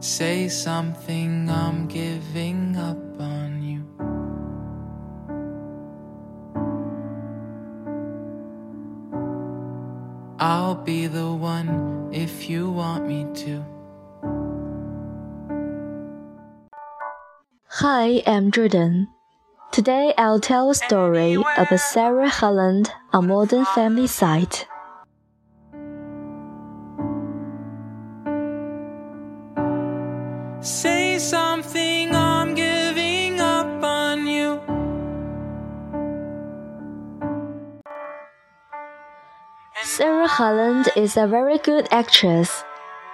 Say something, I'm giving up on you. I'll be the one if you want me to. Hi, I'm Jordan. Today I'll tell a story about Sarah Hyland, on Modern Family site. Say something, I'm giving up on you. Sarah Hyland is a very good actress.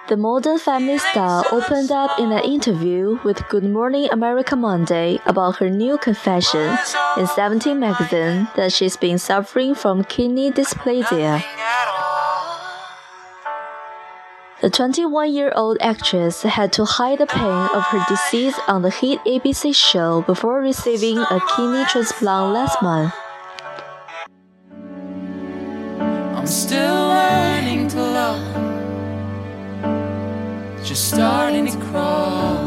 The Modern Family star opened up in an interview with Good Morning America Monday about her new confession in 17 magazine that she's been suffering from kidney dysplasia. The 21 year old actress had to hide the pain of her disease on the hit ABC show before receiving a kidney transplant last month. I'm still learning to love. Just starting to crawl.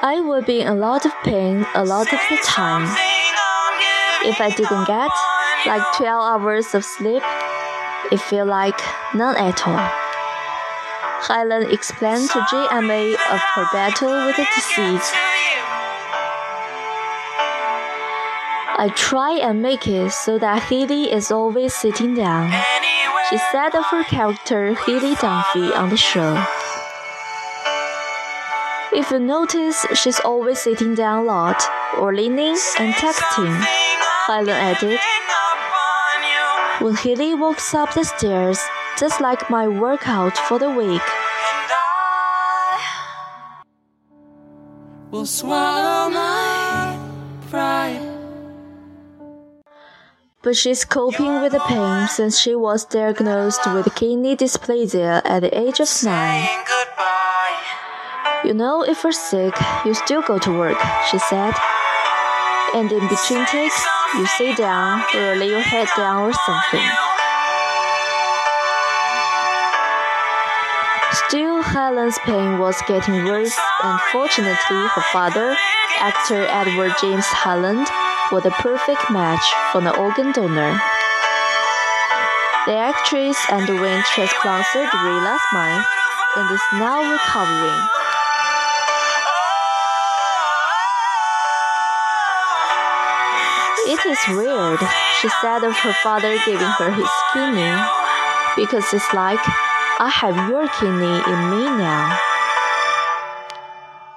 I would be in a lot of pain a lot of the time. If I didn't get like 12 hours of sleep, it felt like none at all. Hyland explained to GMA of her battle with the disease. I try and make it so that Haley is always sitting down. She said of her character Haley Dunphy on the show. If you notice, she's always sitting down a lot, or leaning and texting, Hyland added. When Haley walks up the stairs, just like my workout for the week, Will swallow my pride. but she's coping with the pain since she was diagnosed with kidney dysplasia at the age of 9. Goodbye. You know, if you're sick, you still go to work, she said. And in between takes, you sit down or lay your head down or something. Still, Hyland's pain was getting worse, and fortunately, her father, actor Edward James Hyland, was a perfect match for an organ donor. The actress underwent transplant surgery last month and is now recovering. It is weird, she said of her father giving her his kidney, because it's like, I have your kidney in me now.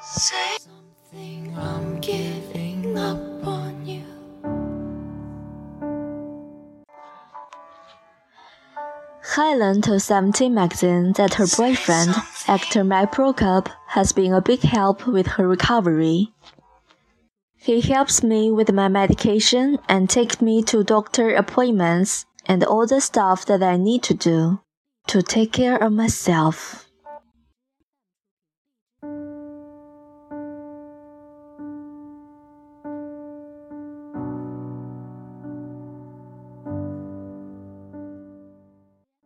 Say something, I'm giving up on you. Hyland told 17 magazine that her boyfriend, actor Mike Prokop, has been a big help with her recovery. He helps me with my medication and takes me to doctor appointments and all the stuff that I need to do to take care of myself.